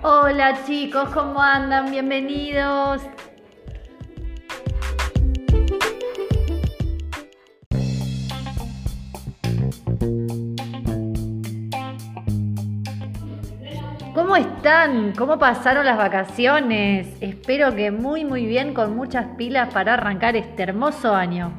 Hola chicos, ¿cómo andan? Bienvenidos. ¿Cómo están? ¿Cómo pasaron las vacaciones? Espero que muy muy bien con muchas pilas para arrancar este hermoso año.